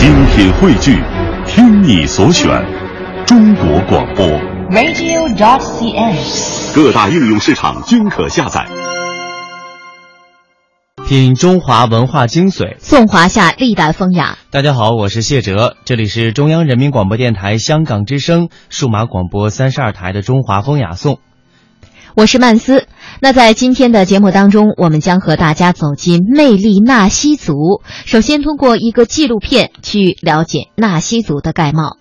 精品汇聚，听你所选，中国广播。radio.dot.cn，。各大应用市场均可下载。品中华文化精髓，颂华夏历代风雅。大家好，我是谢哲，这里是中央人民广播电台香港之声数码广播三十二台的《中华风雅颂》。我是曼斯。那在今天的节目当中，我们将和大家走进魅力纳西族。首先，通过一个纪录片去了解纳西族的概貌。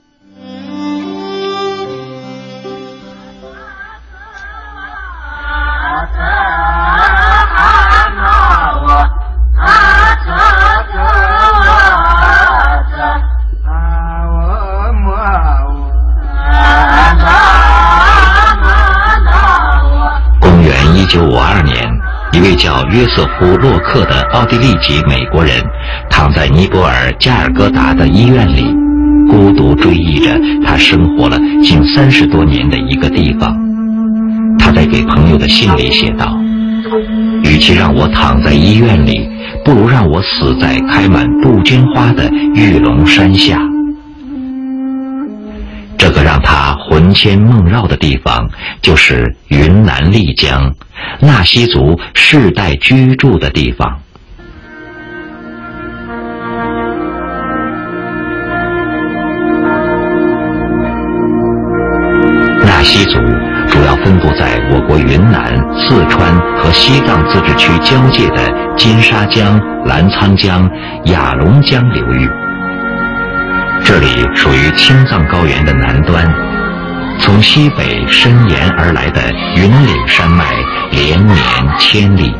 叫约瑟夫·洛克的奥地利籍美国人，躺在尼泊尔加尔各答的医院里，孤独追忆着他生活了近三十多年的一个地方。他在给朋友的信里写道：“与其让我躺在医院里，不如让我死在开满杜鹃花的玉龙山下。”这个让他魂牵梦绕的地方，就是云南丽江，纳西族世代居住的地方。纳西族主要分布在我国云南、四川和西藏自治区交界的金沙江、澜沧江、雅砻江流域。这里属于青藏高原的南端，从西北伸延而来的云岭山脉连绵千里。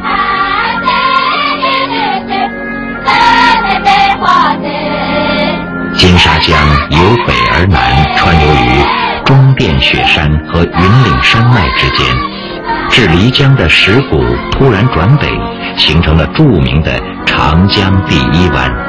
金沙江由北而南穿流于中甸雪山和云岭山脉之间，至漓江的石鼓突然转北，形成了著名的长江第一湾。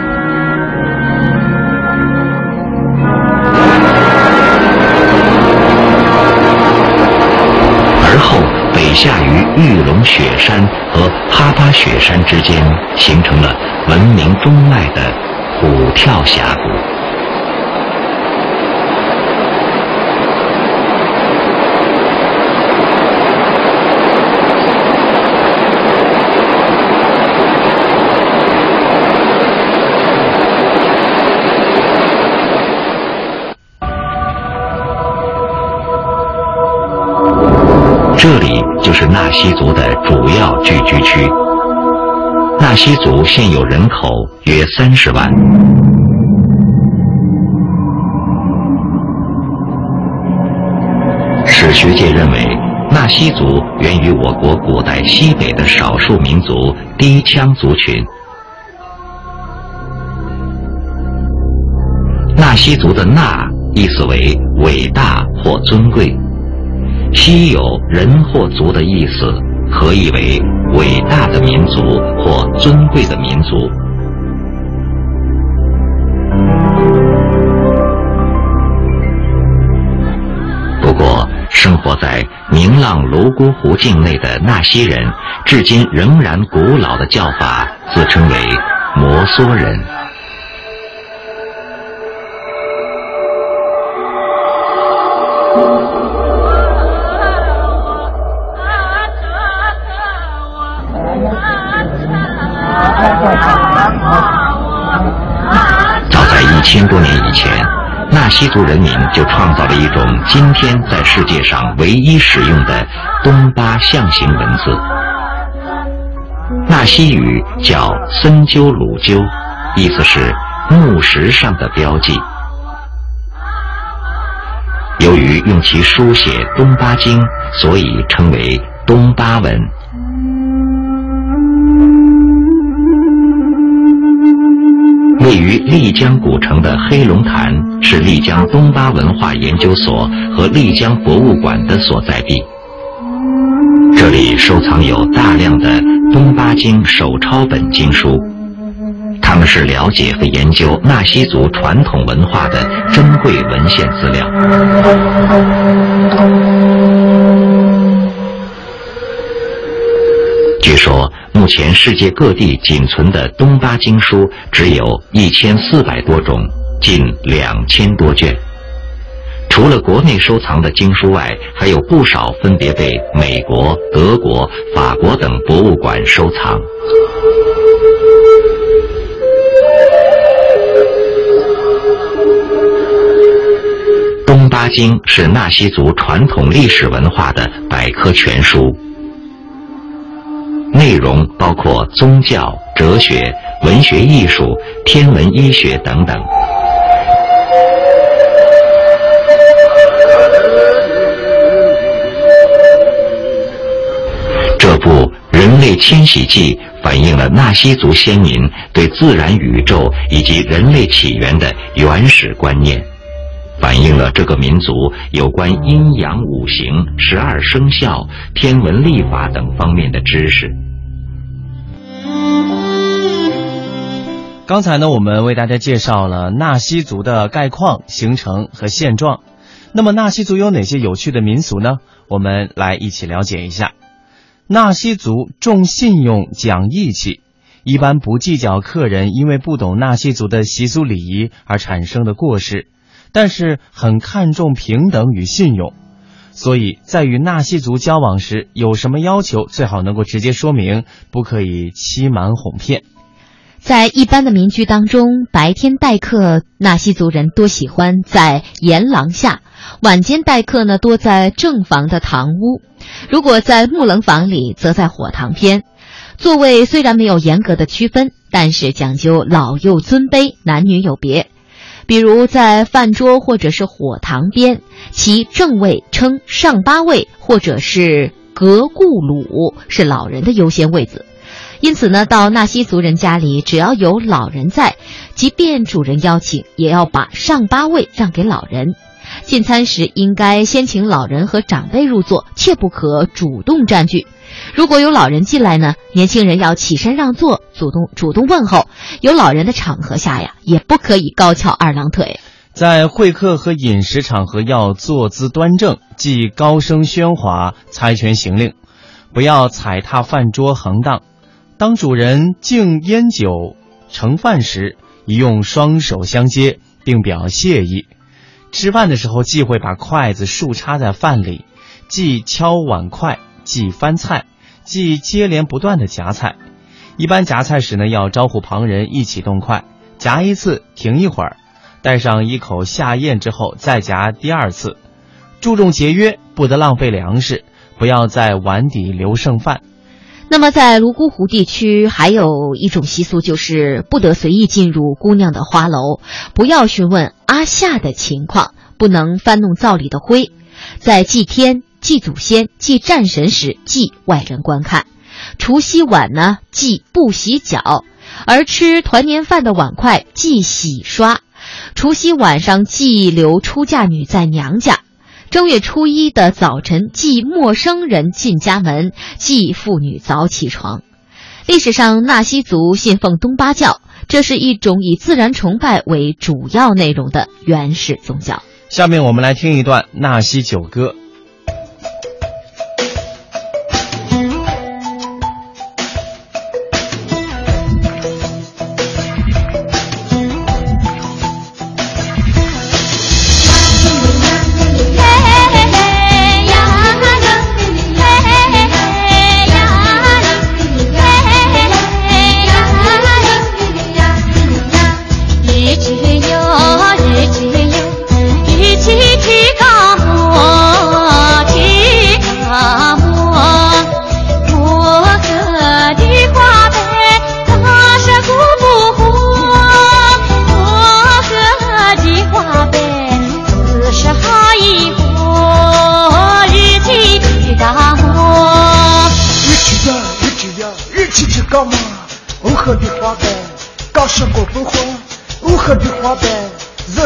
玉龙雪山和哈巴雪山之间，形成了闻名中外的虎跳峡谷。这里就是纳西族的主要聚居区。纳西族现有人口约三十万。史学界认为，纳西族源于我国古代西北的少数民族低羌族群。纳西族的“纳”意思为伟大或尊贵。西有人或族的意思，可以为伟大的民族或尊贵的民族。不过，生活在明浪泸沽湖境内的纳西人，至今仍然古老的叫法，自称为摩梭人。西族人民就创造了一种今天在世界上唯一使用的东巴象形文字。纳西语叫森鸠鲁鸠，意思是木石上的标记。由于用其书写东巴经，所以称为东巴文。位于丽江古城的黑龙潭是丽江东巴文化研究所和丽江博物馆的所在地。这里收藏有大量的东巴经手抄本经书，他们是了解和研究纳西族传统文化的珍贵文献资料。据说，目前世界各地仅存的东巴经书只有一千四百多种，近两千多卷。除了国内收藏的经书外，还有不少分别被美国、德国、法国等博物馆收藏。《东巴经》是纳西族传统历史文化的百科全书，内容包括宗教、哲学、文学、艺术、天文、医学等等。类迁徙记》反映了纳西族先民对自然、宇宙以及人类起源的原始观念，反映了这个民族有关阴阳五行、十二生肖、天文历法等方面的知识。刚才呢，我们为大家介绍了纳西族的概况、形成和现状。那么，纳西族有哪些有趣的民俗呢？我们来一起了解一下。纳西族重信用、讲义气，一般不计较客人因为不懂纳西族的习俗礼仪而产生的过失，但是很看重平等与信用。所以在与纳西族交往时，有什么要求，最好能够直接说明，不可以欺瞒哄骗。在一般的民居当中，白天待客，纳西族人多喜欢在檐廊下；晚间待客呢，多在正房的堂屋。如果在木棱房里，则在火堂边。座位虽然没有严格的区分，但是讲究老幼尊卑、男女有别。比如在饭桌或者是火堂边，其正位称上八位，或者是格固鲁，是老人的优先位子。因此呢，到纳西族人家里，只要有老人在，即便主人邀请，也要把上八位让给老人。进餐时应该先请老人和长辈入座，切不可主动占据。如果有老人进来呢，年轻人要起身让座，主动主动问候。有老人的场合下呀，也不可以高翘二郎腿。在会客和饮食场合要坐姿端正，忌高声喧哗、猜拳行令，不要踩踏饭桌横荡。当主人敬烟酒盛饭时，宜用双手相接，并表谢意。吃饭的时候，忌讳把筷子竖插在饭里，忌敲碗筷，忌翻菜，忌接连不断的夹菜。一般夹菜时呢，要招呼旁人一起动筷，夹一次停一会儿，带上一口下咽之后再夹第二次。注重节约，不得浪费粮食，不要在碗底留剩饭。那么，在泸沽湖地区，还有一种习俗，就是不得随意进入姑娘的花楼，不要询问阿夏的情况，不能翻弄灶里的灰，在祭天、祭祖先、祭战神时忌外人观看。除夕晚呢，忌不洗脚，而吃团年饭的碗筷忌洗刷。除夕晚上忌留出嫁女在娘家。正月初一的早晨，忌陌生人进家门，忌妇女早起床。历史上，纳西族信奉东巴教，这是一种以自然崇拜为主要内容的原始宗教。下面我们来听一段纳西酒歌。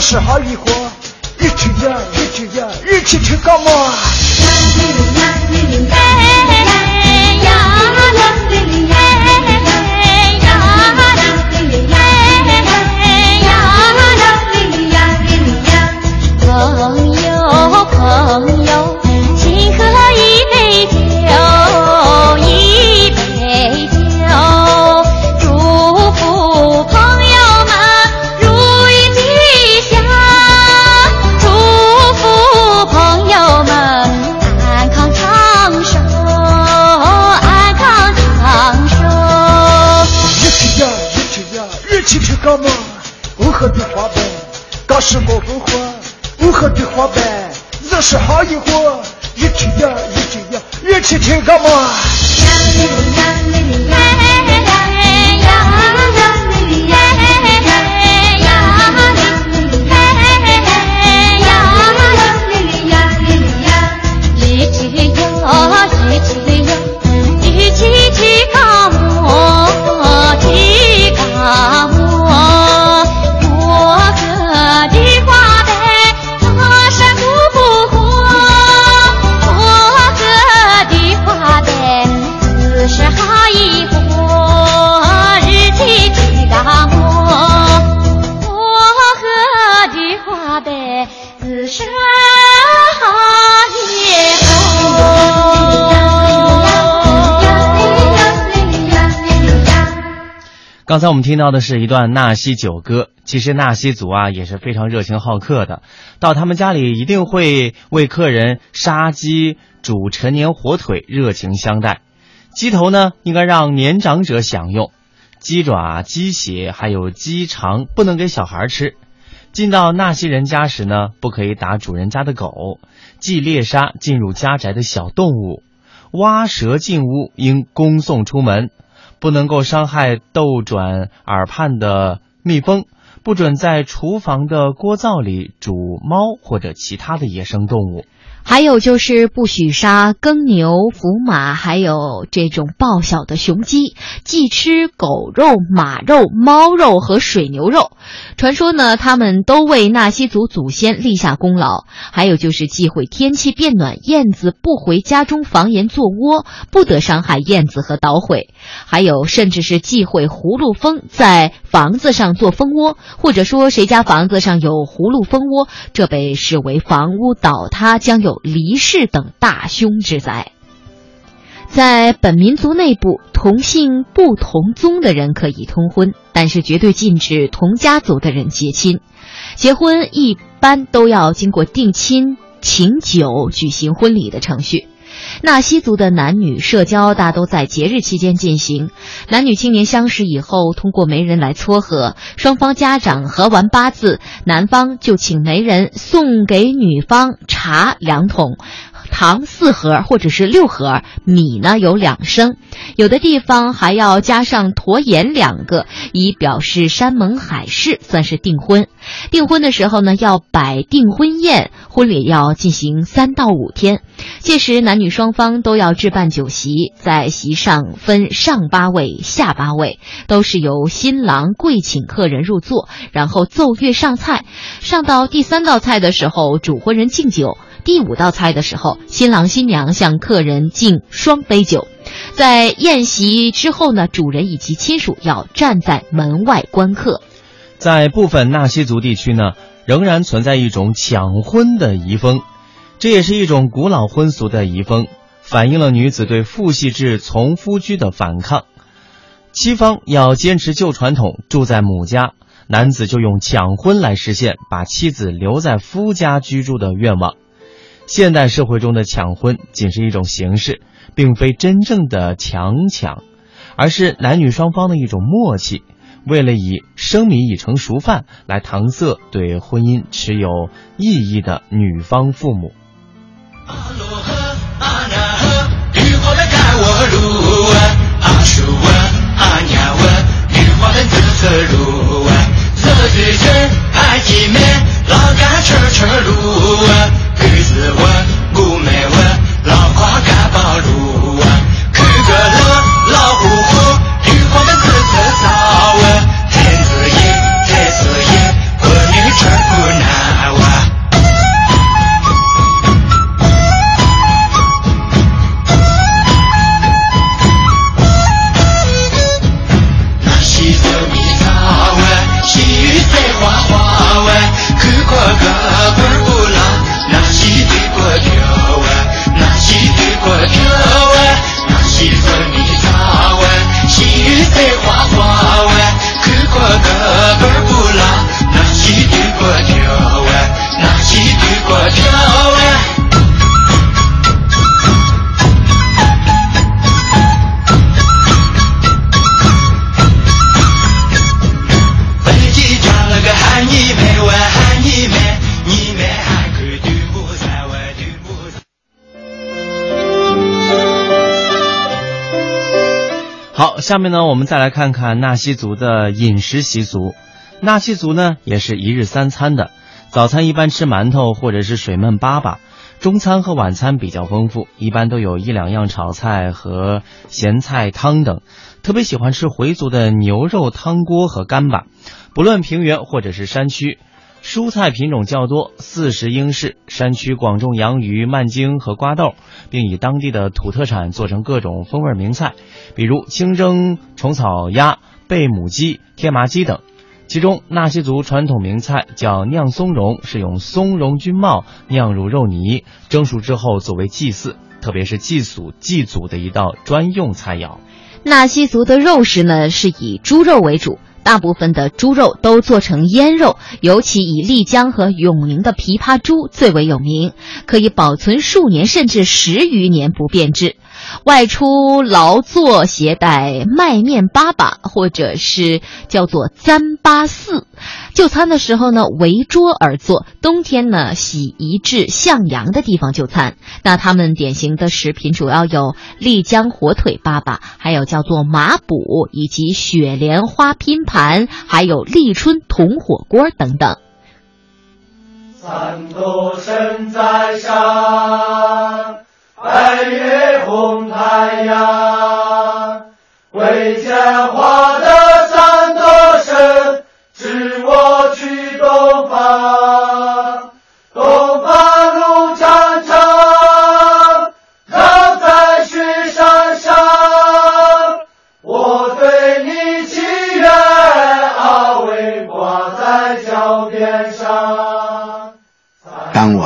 吃好一锅，一起呀，一起呀，一起吃个么？起刚才我们听到的是一段纳西酒歌。其实纳西族啊也是非常热情好客的，到他们家里一定会为客人杀鸡、煮陈年火腿，热情相待。鸡头呢应该让年长者享用，鸡爪、鸡血还有鸡肠不能给小孩吃。进到纳西人家时呢，不可以打主人家的狗，忌猎杀进入家宅的小动物，蛙蛇进屋应恭送出门。不能够伤害斗转耳畔的蜜蜂，不准在厨房的锅灶里煮猫或者其他的野生动物。还有就是不许杀耕牛、伏马，还有这种报晓的雄鸡，忌吃狗肉、马肉、猫肉和水牛肉。传说呢，他们都为纳西族祖先立下功劳。还有就是忌讳天气变暖，燕子不回家中房檐做窝，不得伤害燕子和捣毁。还有甚至是忌讳葫芦蜂在房子上做蜂窝，或者说谁家房子上有葫芦蜂窝，这被视为房屋倒塌将有。离世等大凶之灾，在本民族内部，同姓不同宗的人可以通婚，但是绝对禁止同家族的人结亲。结婚一般都要经过定亲、请酒、举行婚礼的程序。纳西族的男女社交大都在节日期间进行。男女青年相识以后，通过媒人来撮合，双方家长合完八字，男方就请媒人送给女方茶两桶。糖四盒或者是六盒，米呢有两升，有的地方还要加上驼盐两个，以表示山盟海誓，算是订婚。订婚的时候呢，要摆订婚宴，婚礼要进行三到五天。届时男女双方都要置办酒席，在席上分上八位、下八位，都是由新郎跪请客人入座，然后奏乐上菜。上到第三道菜的时候，主婚人敬酒。第五道菜的时候，新郎新娘向客人敬双杯酒。在宴席之后呢，主人以及亲属要站在门外观客。在部分纳西族地区呢，仍然存在一种抢婚的遗风，这也是一种古老婚俗的遗风，反映了女子对父系制从夫居的反抗。妻方要坚持旧传统，住在母家，男子就用抢婚来实现把妻子留在夫家居住的愿望。现代社会中的抢婚仅是一种形式，并非真正的强抢，而是男女双方的一种默契，为了以生米已成熟饭来搪塞对婚姻持有异议的女方父母。下面呢，我们再来看看纳西族的饮食习俗。纳西族呢，也是一日三餐的，早餐一般吃馒头或者是水焖粑粑，中餐和晚餐比较丰富，一般都有一两样炒菜和咸菜汤等。特别喜欢吃回族的牛肉汤锅和干巴，不论平原或者是山区。蔬菜品种较多，四十英式。山区广种洋芋、蔓荆和瓜豆，并以当地的土特产做成各种风味名菜，比如清蒸虫草鸭、贝母鸡、天麻鸡等。其中，纳西族传统名菜叫酿松茸，是用松茸菌帽酿入肉泥，蒸熟之后作为祭祀，特别是祭祖祭祖的一道专用菜肴。纳西族的肉食呢，是以猪肉为主。大部分的猪肉都做成腌肉，尤其以丽江和永宁的琵琶猪最为有名，可以保存数年甚至十余年不变质。外出劳作，携带麦面粑粑，或者是叫做糌粑四。就餐的时候呢，围桌而坐。冬天呢，喜移至向阳的地方就餐。那他们典型的食品主要有丽江火腿粑粑，还有叫做麻补，以及雪莲花拼盘，还有立春铜火锅等等。三座神在上。白月红太阳，为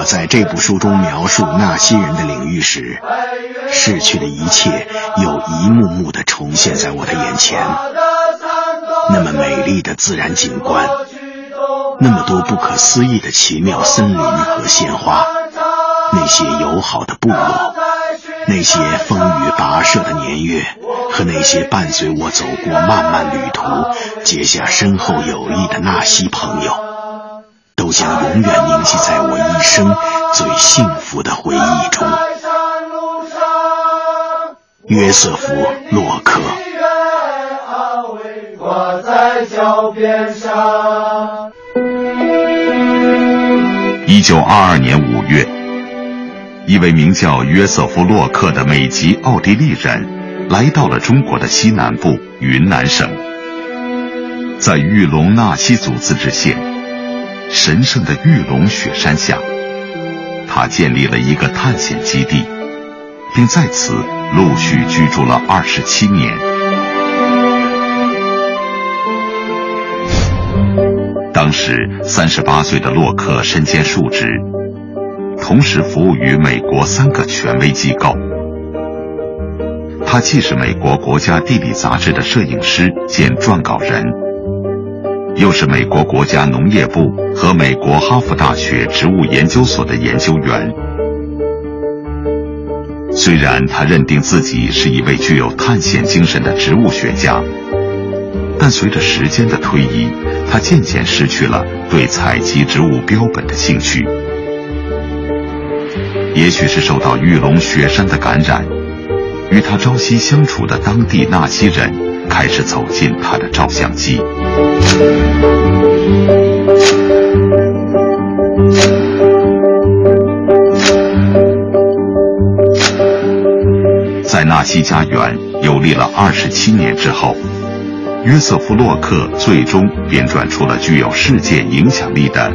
在这部书中描述纳西人的领域时，逝去的一切又一幕幕地重现在我的眼前。那么美丽的自然景观，那么多不可思议的奇妙森林和鲜花，那些友好的部落，那些风雨跋涉的年月，和那些伴随我走过漫漫旅途、结下深厚友谊的纳西朋友。都将永远铭记在我一生最幸福的回忆中。约瑟夫·洛克。一九二二年五月，一位名叫约瑟夫·洛克的美籍奥地利人来到了中国的西南部云南省，在玉龙纳西族自治县。神圣的玉龙雪山下，他建立了一个探险基地，并在此陆续居住了二十七年。当时三十八岁的洛克身兼数职，同时服务于美国三个权威机构。他既是美国国家地理杂志的摄影师兼撰稿人。又是美国国家农业部和美国哈佛大学植物研究所的研究员。虽然他认定自己是一位具有探险精神的植物学家，但随着时间的推移，他渐渐失去了对采集植物标本的兴趣。也许是受到玉龙雪山的感染，与他朝夕相处的当地纳西人开始走进他的照相机。在纳西家园游历了二十七年之后，约瑟夫·洛克最终编撰出了具有世界影响力的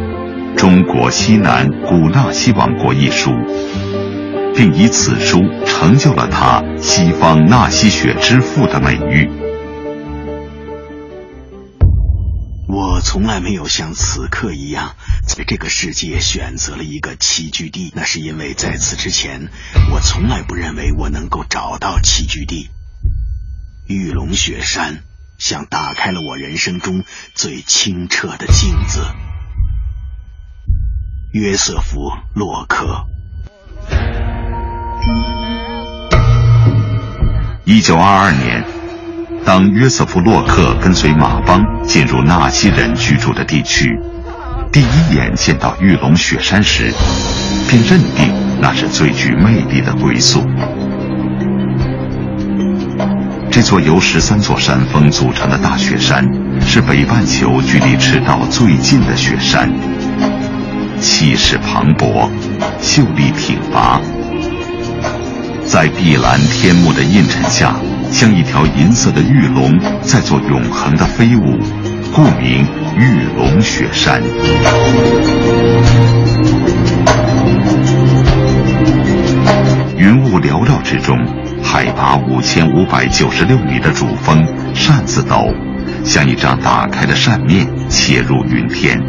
《中国西南古纳西王国》一书，并以此书成就了他“西方纳西雪之父”的美誉。我从来没有像此刻一样，在这个世界选择了一个栖居地。那是因为在此之前，我从来不认为我能够找到栖居地。玉龙雪山像打开了我人生中最清澈的镜子。约瑟夫·洛克。一九二二年。当约瑟夫·洛克跟随马帮进入纳西人居住的地区，第一眼见到玉龙雪山时，便认定那是最具魅力的归宿。这座由十三座山峰组成的大雪山，是北半球距离赤道最近的雪山，气势磅礴，秀丽挺拔，在碧蓝天幕的映衬下，像一条银色的玉龙在做永恒的飞舞，故名玉龙雪山。云雾缭绕之中。海拔五千五百九十六米的主峰扇子斗，像一张打开的扇面切入云天，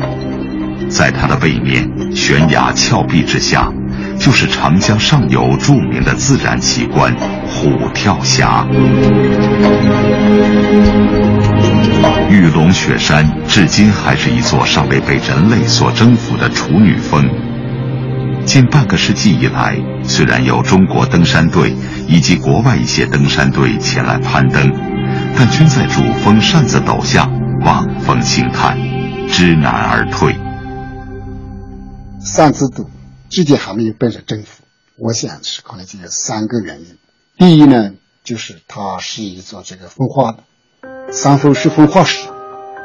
在它的背面悬崖峭壁之下，就是长江上游著名的自然奇观虎跳峡。玉龙雪山至今还是一座尚未被人类所征服的处女峰。近半个世纪以来，虽然有中国登山队。以及国外一些登山队前来攀登，但均在主峰扇子陡下望风兴叹，知难而退。扇子斗至今还没有被人征服，我想是可能就有三个原因。第一呢，就是它是一座这个风化的山峰是风化石，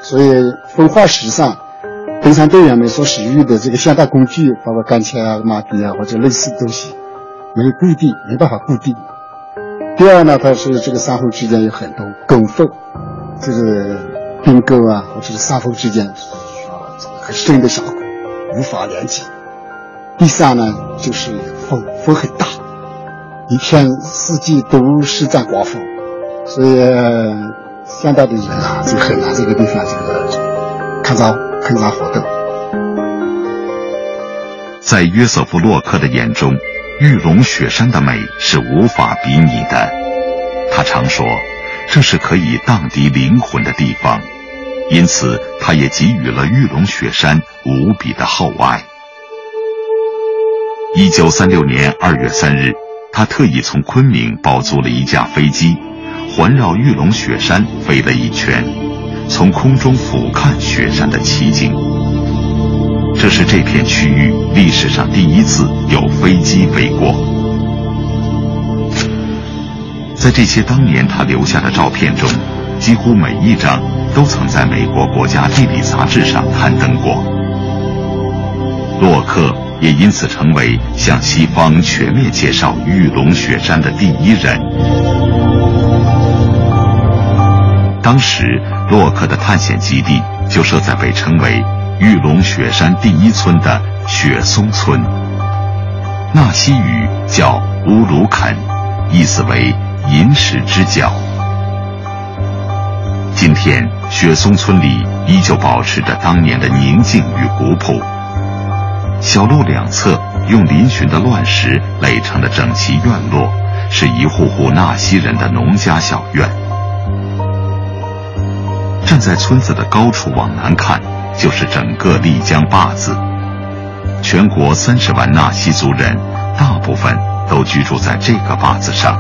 所以风化石上登山队员们所使用的这个现代工具，包括杆钳啊、马匹啊或者类似的东西，没有固定，没办法固定。第二呢，它是这个山峰之间有很多沟缝，就是冰沟啊，或者是山峰之间啊很深的峡谷，无法连接。第三呢，就是风风很大，一片四季都是在刮风，所以现在的人啊就很难这个地方这个看到看到活动。在约瑟夫·洛克的眼中。玉龙雪山的美是无法比拟的，他常说，这是可以荡涤灵魂的地方，因此他也给予了玉龙雪山无比的厚爱。一九三六年二月三日，他特意从昆明包租了一架飞机，环绕玉龙雪山飞了一圈，从空中俯瞰雪山的奇景。这是这片区域历史上第一次有飞机飞过。在这些当年他留下的照片中，几乎每一张都曾在美国国家地理杂志上刊登过。洛克也因此成为向西方全面介绍玉龙雪山的第一人。当时，洛克的探险基地就设在被称为。玉龙雪山第一村的雪松村，纳西语叫乌鲁肯，意思为银石之角。今天，雪松村里依旧保持着当年的宁静与古朴。小路两侧用嶙峋的乱石垒成的整齐院落，是一户户纳西人的农家小院。站在村子的高处往南看。就是整个丽江坝子，全国三十万纳西族人，大部分都居住在这个坝子上。